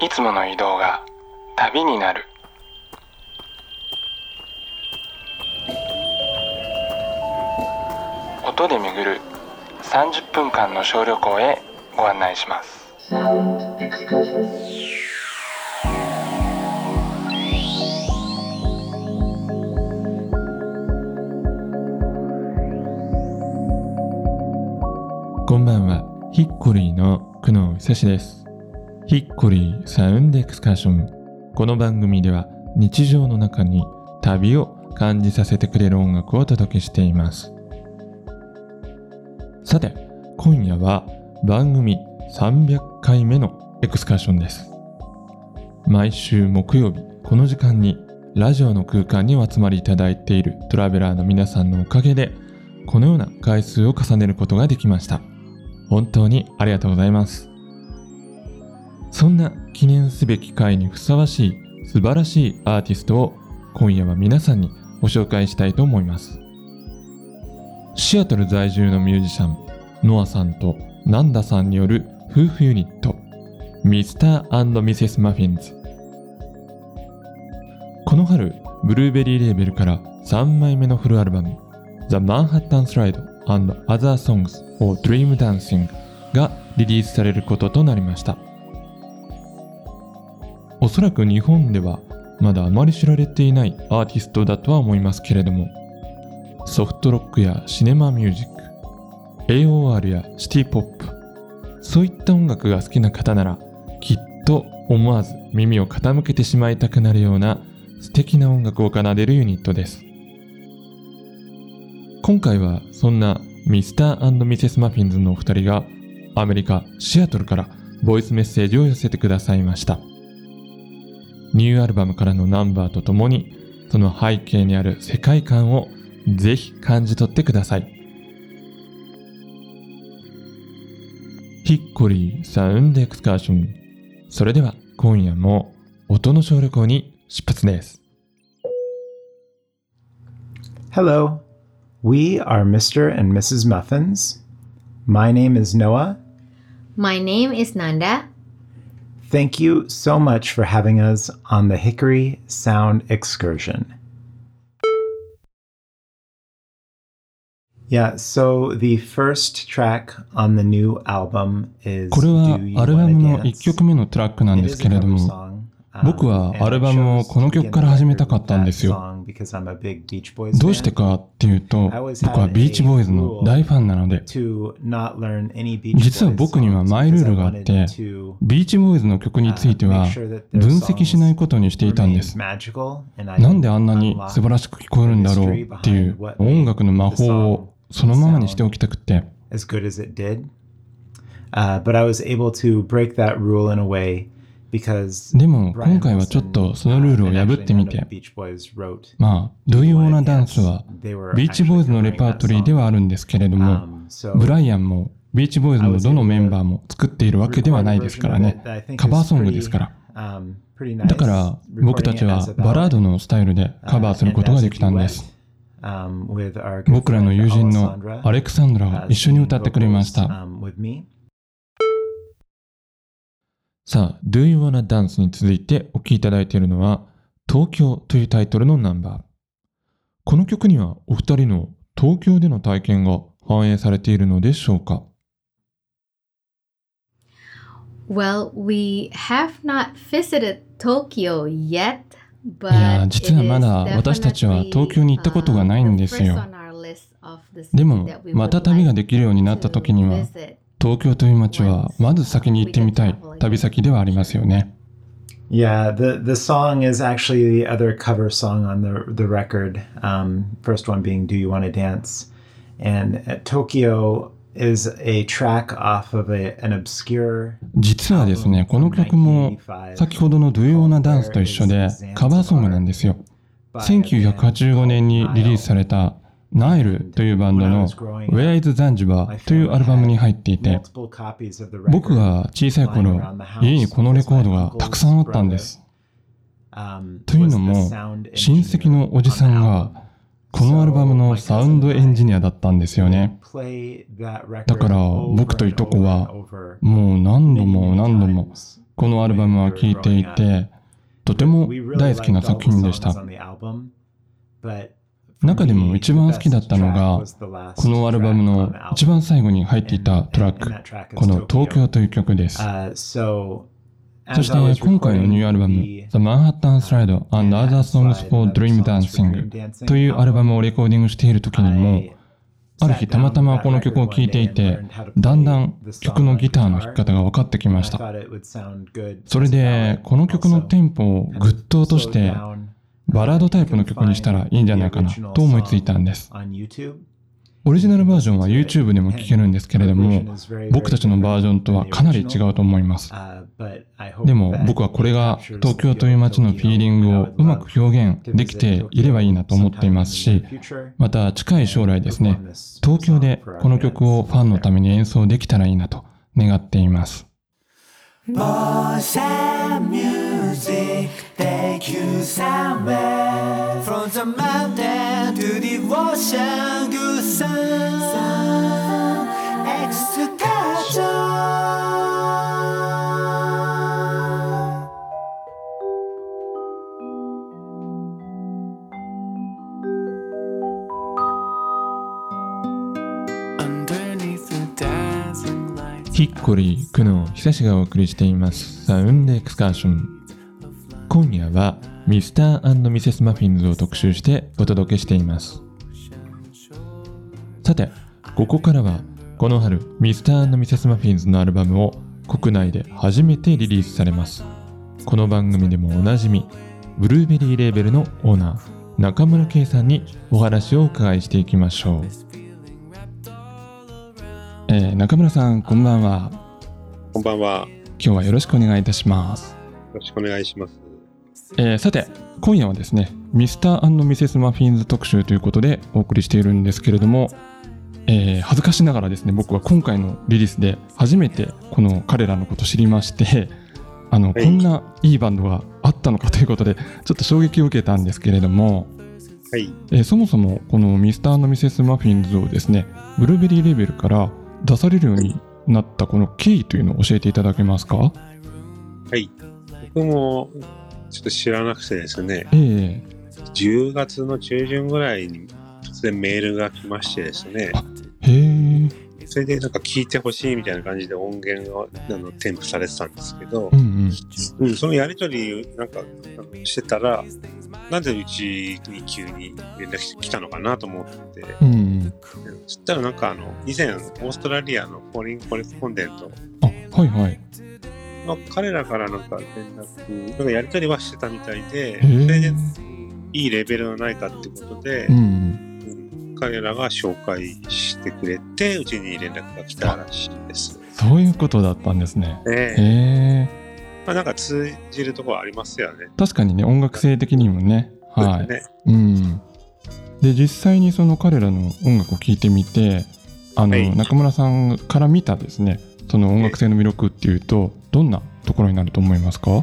いつもの移動が旅になる。音で巡る30分間の小旅行へご案内します。こんばんは、ヒッコリーの久野久志です。ヒッコリーサウンドエクスカーション。この番組では日常の中に旅を感じさせてくれる音楽をお届けしています。さて、今夜は番組300回目のエクスカーションです。毎週木曜日、この時間にラジオの空間にお集まりいただいているトラベラーの皆さんのおかげで、このような回数を重ねることができました。本当にありがとうございます。そんな記念すべき回にふさわしい素晴らしいアーティストを今夜は皆さんにご紹介したいと思います。シアトル在住のミュージシャン、ノアさんとナンダさんによる夫婦ユニット、ミスターミセス・マフィンズ。この春、ブルーベリーレーベルから3枚目のフルアルバム、The Manhattan Slide and Other Songs or Dream Dancing がリリースされることとなりました。おそらく日本ではまだあまり知られていないアーティストだとは思いますけれども、ソフトロックやシネマミュージック、AOR やシティポップ、そういった音楽が好きな方なら、きっと思わず耳を傾けてしまいたくなるような素敵な音楽を奏でるユニットです。今回はそんなミスターミセス・マフィンズのお二人がアメリカ・シアトルからボイスメッセージを寄せてくださいました。ニューアルバムからのナンバーとともにその背景にある世界観をぜひ感じ取ってください。ヒッコリーサウンドエクスカーション。それでは今夜も音の小旅行に出発です。Hello, we are Mr. and Mrs. Muffins. My name is Noah. My name is Nanda. Thank you so much for having us on the Hickory Sound Excursion. Yeah, so the first track on the new album is これは Do You アルバ Wanna ムの Dance? 1曲目のトラックなん It です is け a れど cover も、 song, um, 僕はアルバムをこの曲から始めたかったんですよ。どうしてかっていうと、僕はビーチボーイズの大ファンなので、実は僕にはマイルールがあって、ビーチボーイズの曲については分析しないことにしていたんです。なんであんなに素晴らしく聞こえるんだろうっていう音楽の魔法をそのままにしておきたくて。Uh, でも今回はちょっとそのルールを uh, 破ってみてまあ、Do You Wanna Dance は They were ビーチボーイズのレパートリーではあるんですけれども、Um, ブライアンもビーチボーイズのどのメンバーも作っているわけではないですからね。カバーソングですから。um. だから僕たちはバラードのスタイルでカバーすることができたんです。Um, 僕らの友人のアレクサンドラが一緒に歌ってくれました。Um. さあ、Do You Wanna Dance に続いてお聴きいただいているのは、東京というタイトルのナンバー。この曲にはお二人の東京での体験が反映されているのでしょうか？Well, we have not visited Tokyo yet, but いや実はまだ私たちは東京に行ったことがないんですよでもまた旅ができるようになった時には東京という街はまず先に行ってみたい旅先ではありますよね。Yeah, the the song is actually the other cover song on the the record. Um, first one being "Do You Want to Dance," and uh, Tokyo is a track off of a, an obscure. 実はですね、この曲も先ほどの Do You Wanna Dance と一緒でカバーソングなんですよ。1985年にリリースされたナイルというバンドの Where is Zanzibar というアルバムに入っていて、僕が小さい頃、家にこのレコードがたくさんあったんです。というのも、親戚のおじさんがこのアルバムのサウンドエンジニアだったんですよね。だから僕といとこはもう何度も何度もこのアルバムは聴いていて、とても大好きな作品でした。中でも一番好きだったのが、このアルバムの一番最後に入っていたトラック、この東京という曲です。そして今回のニューアルバム The Manhattan Slide and Other Songs for Dream Dancing というアルバムをレコーディングしている時にもある日たまたまこの曲を聴いていてだんだん曲のギターの弾き方が分かってきましたそれでこの曲のテンポをぐっと落としてバラードタイプの曲にしたらいいんじゃないかなと思いついたんですオリジナルバージョンは YouTube でも聴けるんですけれども、僕たちのバージョンとはかなり違うと思います。でも僕はこれが東京という街のフィーリングをうまく表現できていればいいなと思っていますし、また近い将来ですね、東京でこの曲をファンのために演奏できたらいいなと願っています。Boys and music take you somewhere From the mountain to the ocean Good sun Excursion ヒッコリー、クノ久しがお送りしていますサウンドエクスカーション。今夜はミスターミセスマフィンズを特集してお届けしています。さて、ここからはこの春ミスターミセスマフィンズのアルバムを国内で初めてリリースされます。この番組でもおなじみ、ブルーベリーレーベルのオーナー、中村圭さんにお話をお伺いしていきましょう。えー、中村さん、こんばんは。こんばんは。今日はよろしくお願いいたします。よろしくお願いします。えー、さて、今夜はですね、ミスターミセスマフィンズ特集ということでお送りしているんですけれども、えー、恥ずかしながらですね、僕は今回のリリースで初めてこの彼らのことを知りまして、あの、はい、こんないいバンドがあったのかということで、ちょっと衝撃を受けたんですけれども、はい、えー、そもそもこのミスターミセスマフィンズをですね、ブルーベリーレベルから出されるようになったこの経緯というのを教えていただけますか？はい。僕もちょっと知らなくてですね、えー、10月の中旬ぐらいに突然メールが来ましてですね。それでなんか聞いてほしいみたいな感じで音源をあの添付されてたんですけど、うん、うん。うん、そのやり取りなんかしてたら、なんでうちに急に連絡来たのかなと思って、うん、そしたらなんかあの、以前、オーストラリアのフォーリンコレスポンデントあ、はいはい。の彼らからなんか連絡、なんかやり取りはしてたみたいで、それでいいレベルのないかってことで、うん、彼らが紹介してくれて、うちに連絡が来たらしいです。そういうことだったんですね。ええまあ、なんか通じるところありますよね。確かにね、音楽性的にもね。はい。ね、うん。で、実際にその彼らの音楽を聴いてみて、あの、はい、中村さんから見たですね、その音楽性の魅力っていうと、どんなところになると思いますか？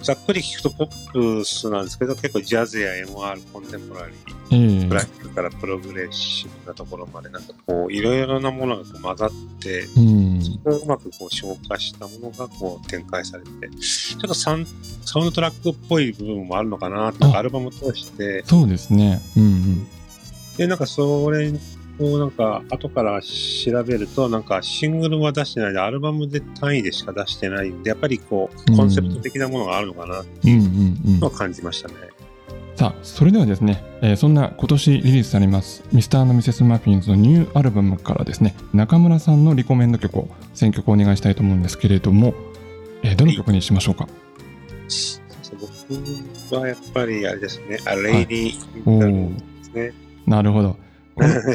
ざっくり聞くとポップスなんですけど、結構ジャズや MR、コンテンポラリー、えー、ブラックからプログレッシブなところまで、なんかこう、いろいろなものがこう混ざって、うん、そこをうまくこう消化したものがこう展開されて、ちょっとサンサウンドトラックっぽい部分もあるのかな、なんかアルバムを通して。そうですね。うんうん。で、なんかそれをなんか後から調べると、なんかシングルは出してないで、アルバムで単位でしか出してないんで、やっぱりこう、コンセプト的なものがあるのかな。っていうのを感じましたね。さあ、それではですね、えー、そんな今年リリースされます、ミスターミセスマフィンズのニューアルバムからですね、中村さんのリコメンド曲を選曲をお願いしたいと思うんですけれども、えー、どの曲にしましょうか、僕はやっぱりあれですね、アレイディーですね。なるほど。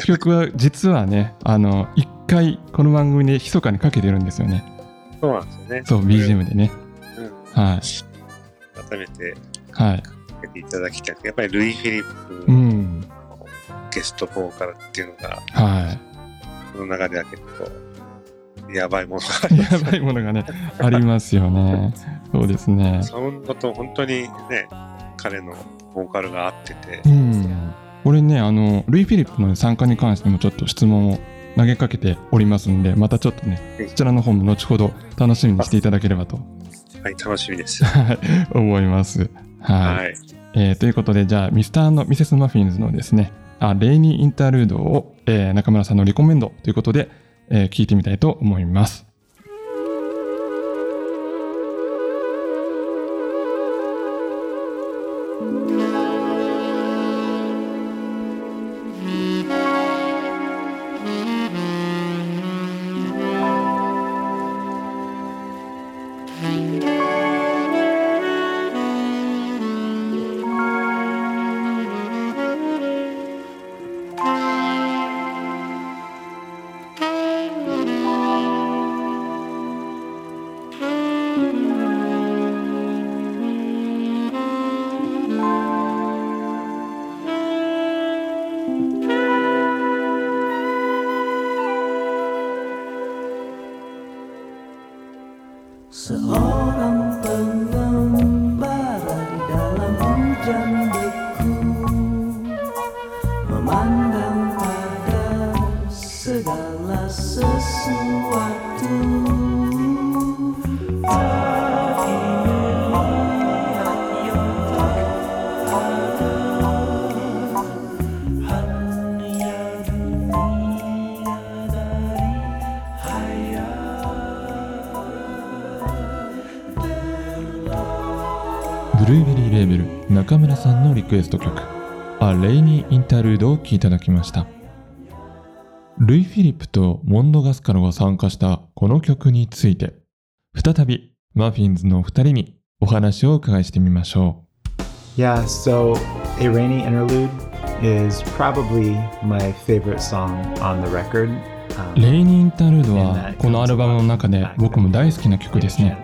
曲は実はね、あの、一回この番組で密かにかけてるんですよね。そうなんですよね。そう、BGM でね。うん、はい。改めて、はい。かけていただきたい。やっぱりルイ・フィリップ、うん、ゲストボーカルっていうのが、はい。その中では結構、やばいものがあります、やばいものがね、ありますよね。そうですね。サウンドと本当にね、彼のボーカルが合ってて、うんこれねあのルイ・フィリップの参加に関してもちょっと質問を投げかけておりますんでまたちょっとねそちらの方も後ほど楽しみにしていただければとはい、楽しみです。はい思います。はい。はい。えーということで、じゃあ、ミスターミセスマフィンズのですね、あレイニーインタールードを、えー中村さんのリコメンドということで、えー聞いてみたいと思います。ブルーベリーレーベル中村さんのリクエスト曲「A Rainy Interlude」を聴いただきましたルイ・フィリップとモンド・ガスカロが参加したこの曲について再びマフィンズのお二人にお話をお伺いしてみましょ Yeah, so A Rainy Interlude is probably my favorite song on the record. うレイニー・インタールードはこのアルバムの中で僕も大好きな曲ですね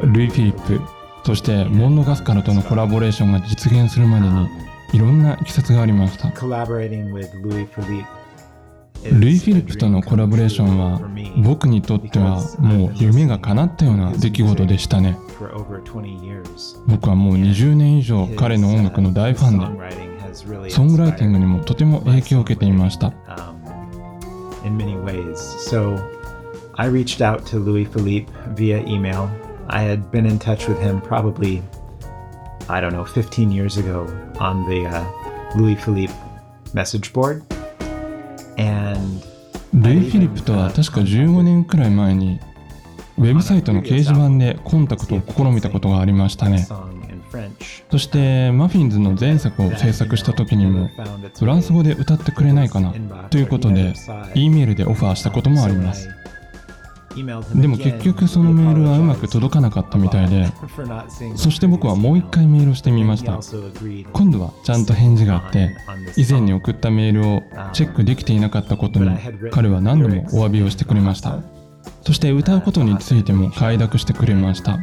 ルイ・フィリップそしてモンド・ガスカロとのコラボレーションが実現するまでにいろんな経緯がありました。ルイ・フィリップとのコラボレーションは僕にとってはもう夢が叶ったような出来事でしたね。for over 20 years. 僕はもう20年以上彼の音楽の大ファンでソングライティングにもとても影響を受けていました um, I Louis Philippe had been in touch with him probably, I don't know, 15 years ago on the uh, Louis Philippe message board. And ルイ・フィリップとは確か15年くらい前にウェブサイトの掲示板でコンタクトを試みたことがありましたね.そしてマフィンズの前作を制作した時にもフランス語で歌ってくれないかなということで E メールでオファーしたこともありますでも結局そのメールはうまく届かなかったみたいでそして僕はもう一回メールをしてみました。今度はちゃんと返事があって以前に送ったメールをチェックできていなかったことに彼は何度もお詫びをしてくれました。そして歌うことについても快諾してくれました。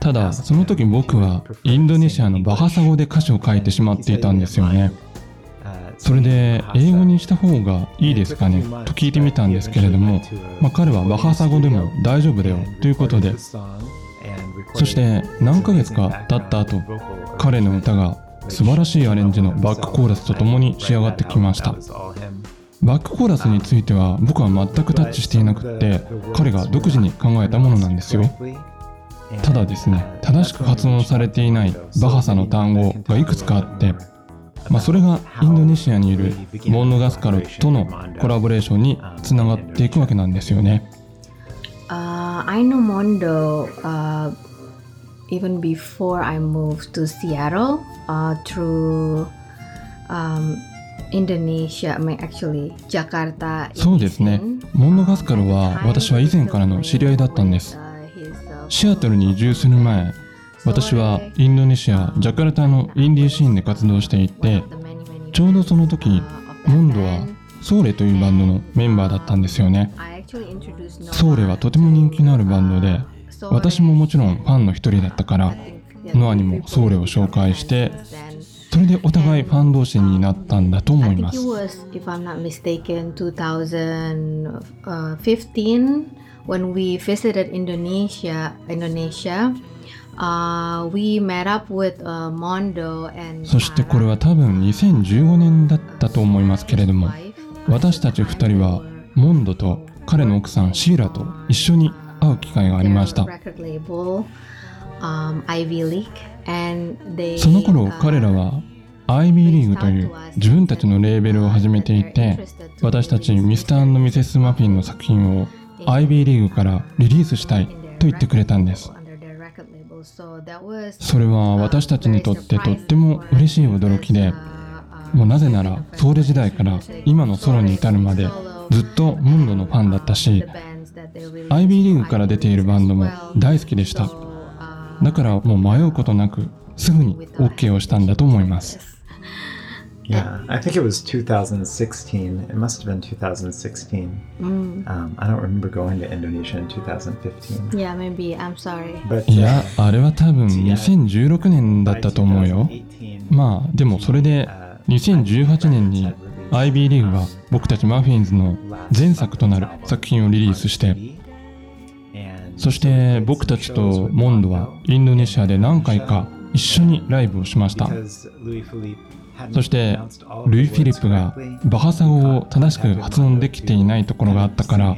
ただその時僕はインドネシアのバハサ語で歌詞を書いてしまっていたんですよね。それで英語にした方がいいですかね？と聞いてみたんですけれども、まあ、彼はバハサ語でも大丈夫だよということで。そして何ヶ月か経った後彼の歌が素晴らしいアレンジのバックコーラスとともに仕上がってきました。バックコーラスについては僕は全くタッチしていなくって彼が独自に考えたものなんですよ。ただですね正しく発音されていないバハサの単語がいくつかあってまあ、それがインドネシアにいるモンノガスカルとのコラボレーションにつながっていくわけなんですよね。Uh, I know Mondo uh, even before I moved to Seattle uh, through um, Indonesia, actually Jakarta. そうですね。モンノガスカルは私は以前からの知り合いだったんです。シアトルに移住する前、私はインドネシア・ジャカルタのインディーシーンで活動していて、ちょうどその時、モンドはソーレというバンドのメンバーだったんですよね。ソーレはとても人気のあるバンドで、私ももちろんファンの一人だったから、ノアにもソーレを紹介して、それでお互いファン同士になったんだと思います。when we visited Indonesia. Indonesia, uh, uh, そしてこれは多分2015年だったと思いますけれども、私たち2人はモンドと彼の奥さんシーラと一緒に会う機会がありました。Um, その頃 uh, 彼らは IB リーグという自分たちのレーベルを始めていて私たちミスターミセス・マフィンの作品を IB リーグからリリースしたいと言ってくれたんですそれは私たちにとってとっても嬉しい驚きでもうなぜならソウル時代から今のソロに至るまでずっとモンドのファンだったし IB リーグから出ているバンドも大好きでした。だからもう迷うことなくすぐに OK をしたんだと思います。Yeah, I think it was 2016. It must have been 2016. Mm. Um, I don't remember going to Indonesia in 2015. Yeah, maybe. I'm sorry. But いやあれは多分2016年だったと思うよまあでもそれで2018年に IB リーグは僕たちマフィンズの前作となる作品をリリースしてそして僕たちとモンドはインドネシアで何回か一緒にライブをしましたそしてルイ・フィリップがバハサ語を正しく発音できていないところがあったから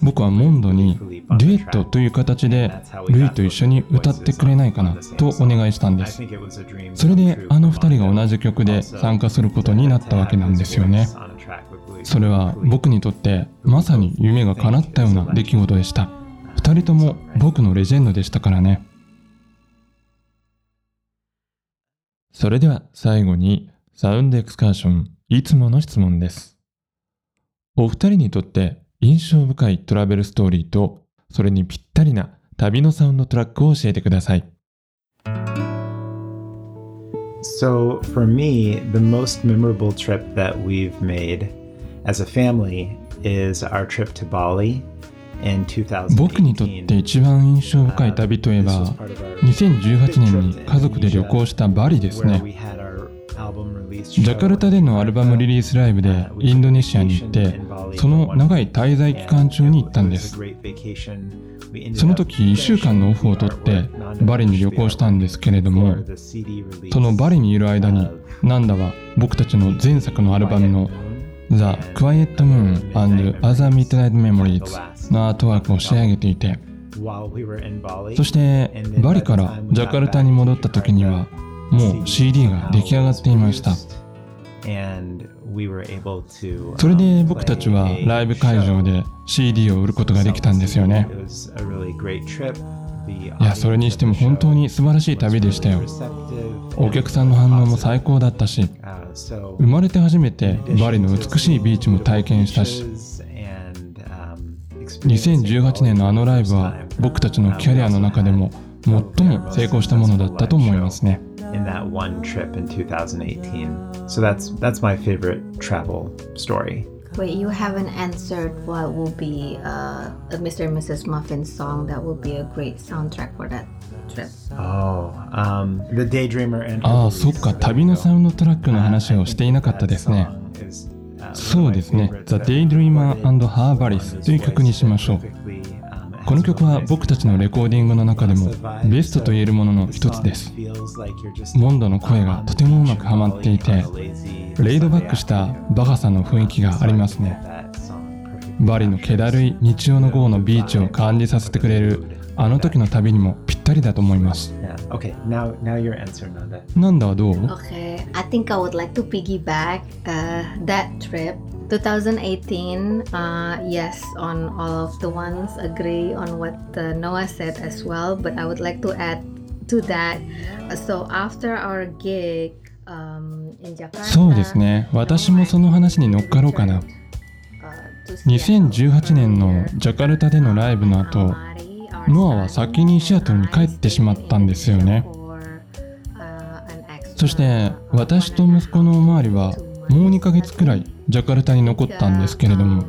僕はモンドにデュエットという形でルイと一緒に歌ってくれないかなとお願いしたんです。それであの2人が同じ曲で参加することになったわけなんですよね。それは僕にとってまさに夢が叶ったような出来事でした。2人とも僕のレジェンドでしたからね。それでは最後にサウンドエクスカーションいつもの質問です。お二人にとって印象深いトラベルストーリーとそれにぴったりな旅のサウンドトラックを教えてください。So, for me, the most memorable trip that we've made as a family is our trip to Bali. 僕にとって一番印象深い旅といえば2018年に家族で旅行したバリですね。ジャカルタでのアルバムリリースライブでインドネシアに行ってその長い滞在期間中に行ったんです。その時1週間のオフを取ってバリに旅行したんですけれどもそのバリにいる間にナンダは僕たちの前作のアルバムの The Quiet Moon and Other Midnight Memories のアートワークを仕上げていてそしてバリからジャカルタに戻った時にはもう CD が出来上がっていました。それで僕たちはライブ会場で CD を売ることができたんですよねいやそれにしても本当に素晴らしい旅でしたよお客さんの反応も最高だったし生まれて初めてバリの美しいビーチも体験したし2018年のあのライブは僕たちのキャリアの中でも最も成功したものだったと思いますね in that one trip in 2018. So that's that's my favorite travel story. Wait, you haven't answered what will be uh, a Mr. and Mrs. Muffin song that will be a great soundtrack for that trip. Oh, um, the Daydreamer and ああそっか旅のサウンドトラックの話をしていなかったですねそうですね The Daydreamer and Her Baris という曲にしましょうこの曲は僕たちのレコーディングの中でもベストと言えるものの一つですモンドの声がとてもうまくはまっていてレイドバックしたバカさの雰囲気がありますねバリの気だるい日曜の午後のビーチを感じさせてくれるあの時の旅にもぴったりだと思います.なんだはどう？Okay, I think I would like to piggyback uh, that trip. 2018, uh, yes, on all of the ones, agree on what uh, Noah said as well, but I would like to add to that. So after our gig um, in Jakarta, そうですね私もその話に乗っかろうかな2018年のジャカルタでのライブの後ノアは先にシアトルに帰ってしまったんですよねそして私と息子のおまわりはもう2ヶ月くらいジャカルタに残ったんですけれども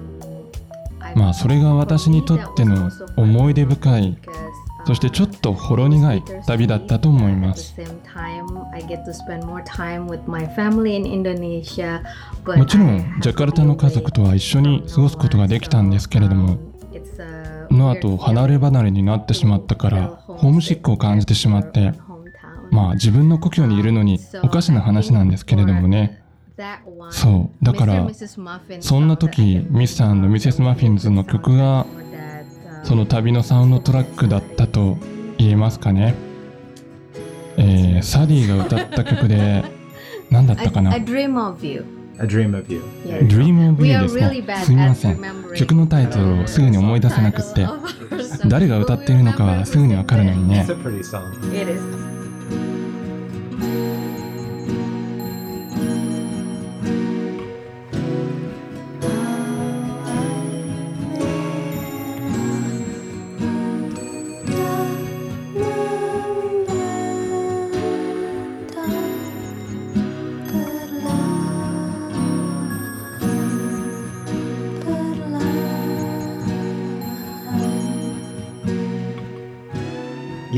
まあそれが私にとっての思い出深いそしてちょっとほろ苦い旅だったと思います。もちろんジャカルタの家族とは一緒に過ごすことができたんですけれどもノアと離れ離れになってしまったからホームシックを感じてしまってまあ自分の故郷にいるのにおかしな話なんですけれどもね。そうだからそんな時ミスターミセス・マフィンズの曲がその旅のサウンドトラックだったと言えますかね。えー、サディが歌った曲で何だったかな I dream of you. A Dream of You. Dream of You ですね。すみません。曲のタイトルをすぐに思い出せなくって.誰が歌っているのかはすぐにわかるのにね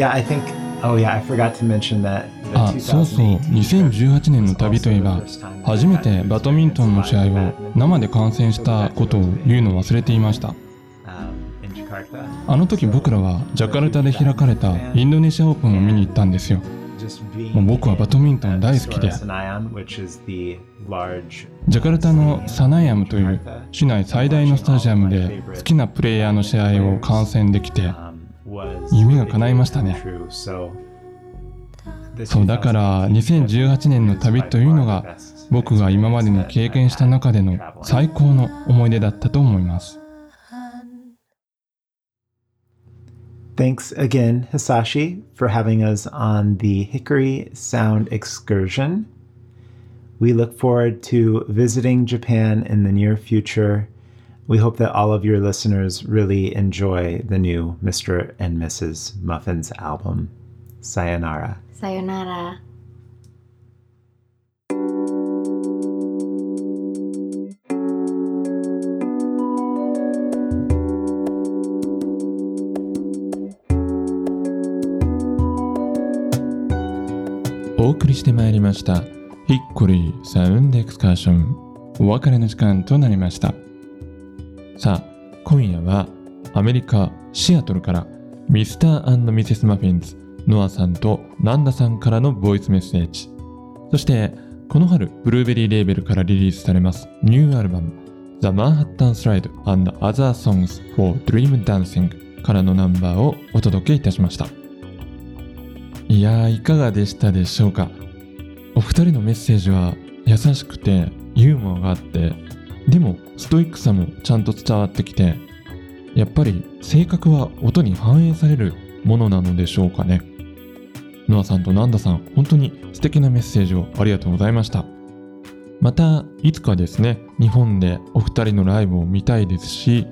Yeah, I think. Oh yeah, I forgot to mention that. あ、そうそう。2018年の旅といえば、初めてバドミントンの試合を生で観戦したことを言うのを忘れていました。Um. あの時僕らはジャカルタで開かれたインドネシアオープンを見に行ったんですよ。もう僕はバドミントン大好きでジャカルタのサナヤムという市内最大のスタジアムで好きなプレイヤーの試合を観戦できて um, 夢が叶いましたね true. So, the そうだから2018年の旅というのが僕が今までに経験した中での最高の思い出だったと思います Thanks again, Hisashi, for having us on the Hickory Sound excursion. We look forward to visiting Japan in the near future. We hope that all of your listeners really enjoy the new Mr. and Mrs. Muffins album. Sayonara. Sayonara. お送りしてまいりましたヒッコリーサウンドエクスカーションお別れの時間となりました さあ今夜はアメリカ・シアトルからミスターミセス・マフィンズノアさんとナンダさんからのボイスメッセージ。そしてこの春ブルーベリーレーベルからリリースされますニューアルバム The Manhattan Slide and Other Songs for Dream Dancing からのナンバーをお届けいたしました。いやーいかがでしたでしょうか？お二人のメッセージは優しくてユーモアがあってでもストイックさもちゃんと伝わってきてやっぱり性格は音に反映されるものなのでしょうかね。ノアさんとナンダさん本当に素敵なメッセージをありがとうございました。またいつかですね日本でお二人のライブを見たいですし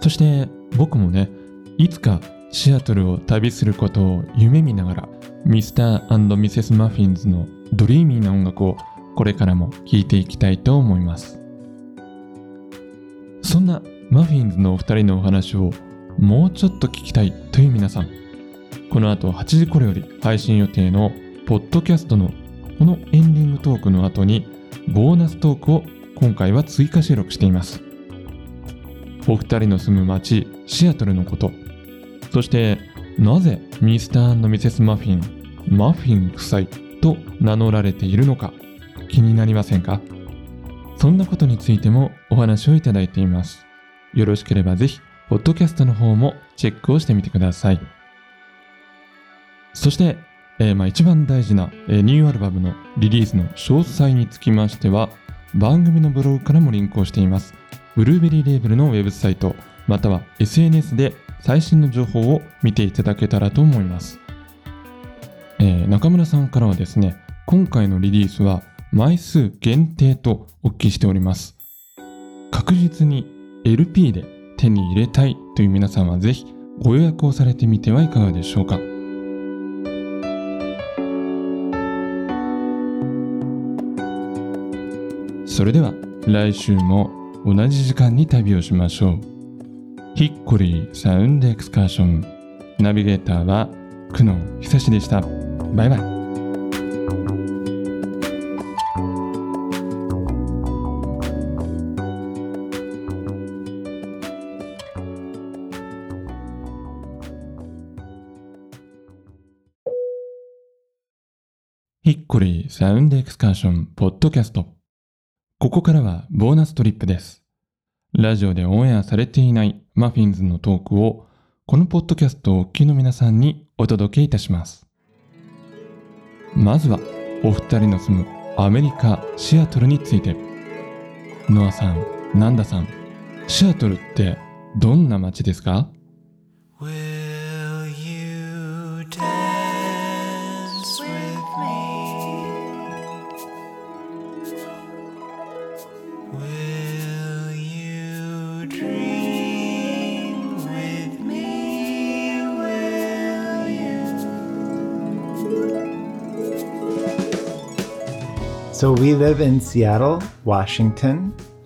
そして僕もねいつかシアトルを旅することを夢見ながらミスターミセス・マフィンズのドリーミーな音楽をこれからも聴いていきたいと思います。そんなマフィンズのお二人のお話をもうちょっと聞きたいという皆さん。この後8時頃より配信予定のポッドキャストのこのエンディングトークの後にボーナストークを今回は追加収録しています。お二人の住む町シアトルのことそしてなぜミスターミセス・マフィンマフィン夫妻と名乗られているのか気になりませんか？そんなことについてもお話をいただいています。よろしければぜひポッドキャストの方もチェックをしてみてください。そして、えーまあ、一番大事な、えーニューアルバムのリリースの詳細につきましては番組のブログからもリンクをしています。ブルーベリーレーベルのウェブサイトまたは SNS で最新の情報を見ていただけたらと思います、えー中村さんからはですね今回のリリースは枚数限定とお聞きしております。確実に LP で手に入れたいという皆さんはぜひご予約をされてみてはいかがでしょうか。それでは来週も同じ時間に旅をしましょう。ヒッコリーサウンドエクスカーション。ナビゲーターは久野久志でした。バイバイ。コリーサウンドエクスカーションポッドキャストここからはボーナストリップですラジオでオンエアされていないマフィンズのトークをこのポッドキャストをお聞きの皆さんにお届けいたします。まずは、お二人の住むアメリカ・シアトルについて。ノアさん、ナンダさん、シアトルってどんな街ですか？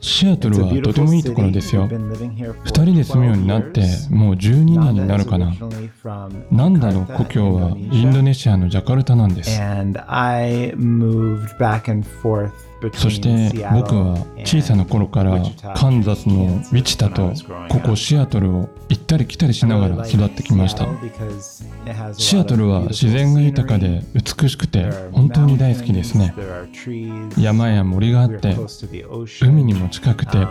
シアトルはとてもいいところですよ。2人で住むようになってもう12年になるかな？なんだろう、故郷はインドネシアのジャカルタなんです。そして僕は小さな頃からカンザスのウィチタとここシアトルを行ったり来たりしながら育ってきました。シアトルは自然が豊かで美しくて本当に大好きですね。山や森があって海にも近くて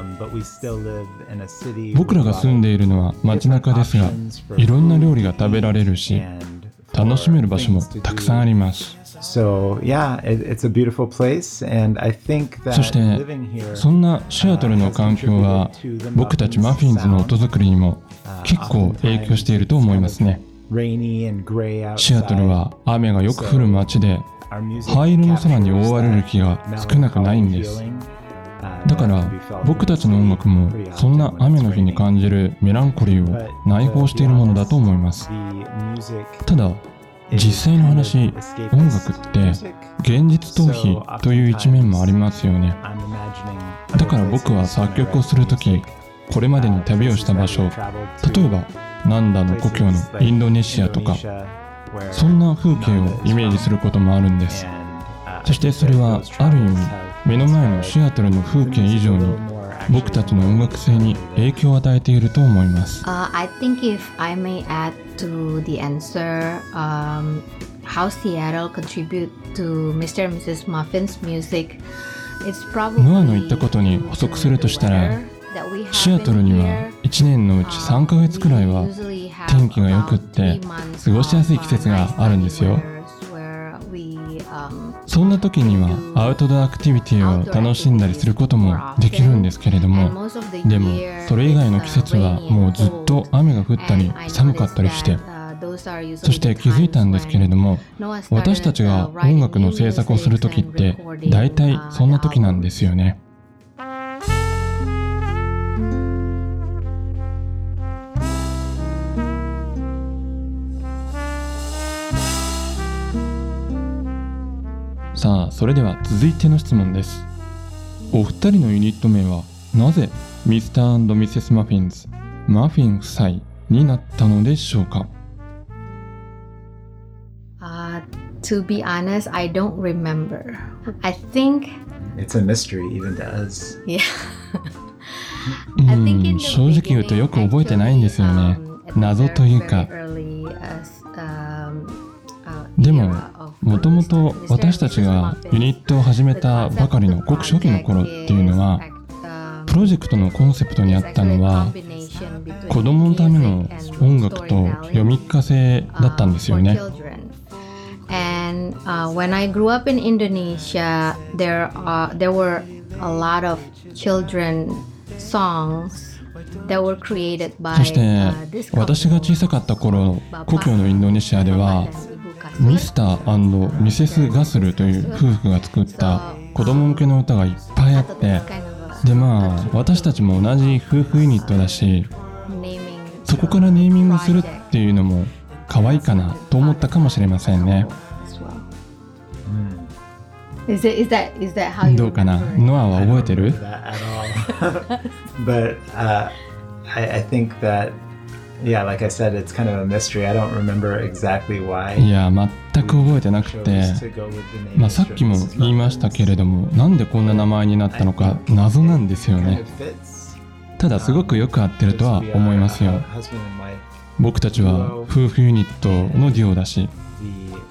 僕らが住んでいるのは街中ですがいろんな料理が食べられるし楽しめる場所もたくさんあります。そしてそんなシアトルの環境は僕たちマフィンズの音作りにも結構影響していると思いますね。シアトルは雨がよく降る街で灰色の空に覆われる木が少なくないんです。だから僕たちの音楽もそんな雨の日に感じるメランコリーを内包しているものだと思います。ただ実際の話音楽って現実逃避という一面もありますよね。だから僕は作曲をするときこれまでに旅をした場所例えばナンダの故郷のインドネシアとかそんな風景をイメージすることもあるんですそしてそれはある意味目の前のシアトルの風景以上に僕たちの音楽性に影響を与えていると思います Uh, I think if I may add to the answer, um, how Seattle contribute to Mr. and Mrs. Muffin's music, it's probably ノアの言ったことに補足するとしたらシアトルには in here. 1年のうち3ヶ月くらいは天気が良くって過ごしやすい季節があるんですよそんな時にはアウトドアアクティビティを楽しんだりすることもできるんですけれどもでもそれ以外の季節は uh, もうずっと.雨が降ったり寒かったりして uh, そして気づいたんですけれども私たちが uh, 音楽の制作をする時って大体そんな時なんですよね。さあそれでは続いての質問ですお二人のユニット名はなぜミスターミセスマフィンズマフィン夫妻になったのでしょうか、uh, be honest, I don't remember. I think It's a mystery even to us. Yeah. 正直言うとよく覚えてないんですよね。謎というか。でも。もともと.私たちがユニットを始めたばかりのごく初期の頃っていうのはプロジェクトのコンセプトにあったのは子供のための音楽と読み聞かせだったんですよね And uh, when I grew up in Indonesia, there are there were a lot of children songs that were created by そして uh, 私が小さかった頃故郷のインドネシアではミスターミセス・ガスルという夫婦が作った子供向けの歌がいっぱいあってでまあ私たちも同じ夫婦ユニットだしそこからネーミングするっていうのも可愛いかなと思ったかもしれませんね。Is it is that is that how you どうかな?ノアは覚えてる？But uh, I, I think that, yeah, like I said, it's kind of a mystery. I don't remember exactly why. いや全く覚えてなくてまあさっきも言いましたけれどもなんでこんな名前になったのか謎なんですよね.ただすごくよく合ってるとは思いますよ.僕たちは夫婦ユニットのデュオだし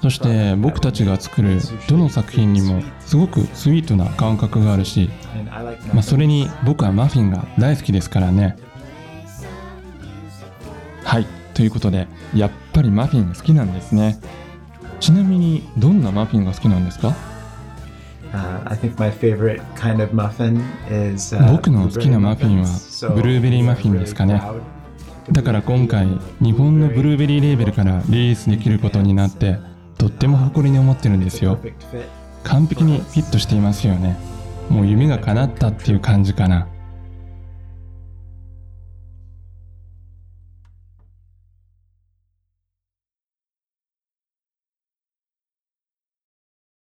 そして僕たちが作るどの作品にもすごくスイートな感覚があるし、まあ、それに僕はマフィンが大好きですからねはい。ということでやっぱりマフィン好きなんですね。ちなみにどんなマフィンが好きなんですか？Uh, I think my favorite kind of muffin is. Uh, 僕の好きなマフィンはブルーベリーマフィンですかね。だから今回日本のブルーベリーレーベルからリリースできることになってとっても誇りに思ってるんですよ.完璧にフィットしていますよね。もう夢が叶ったっていう感じかな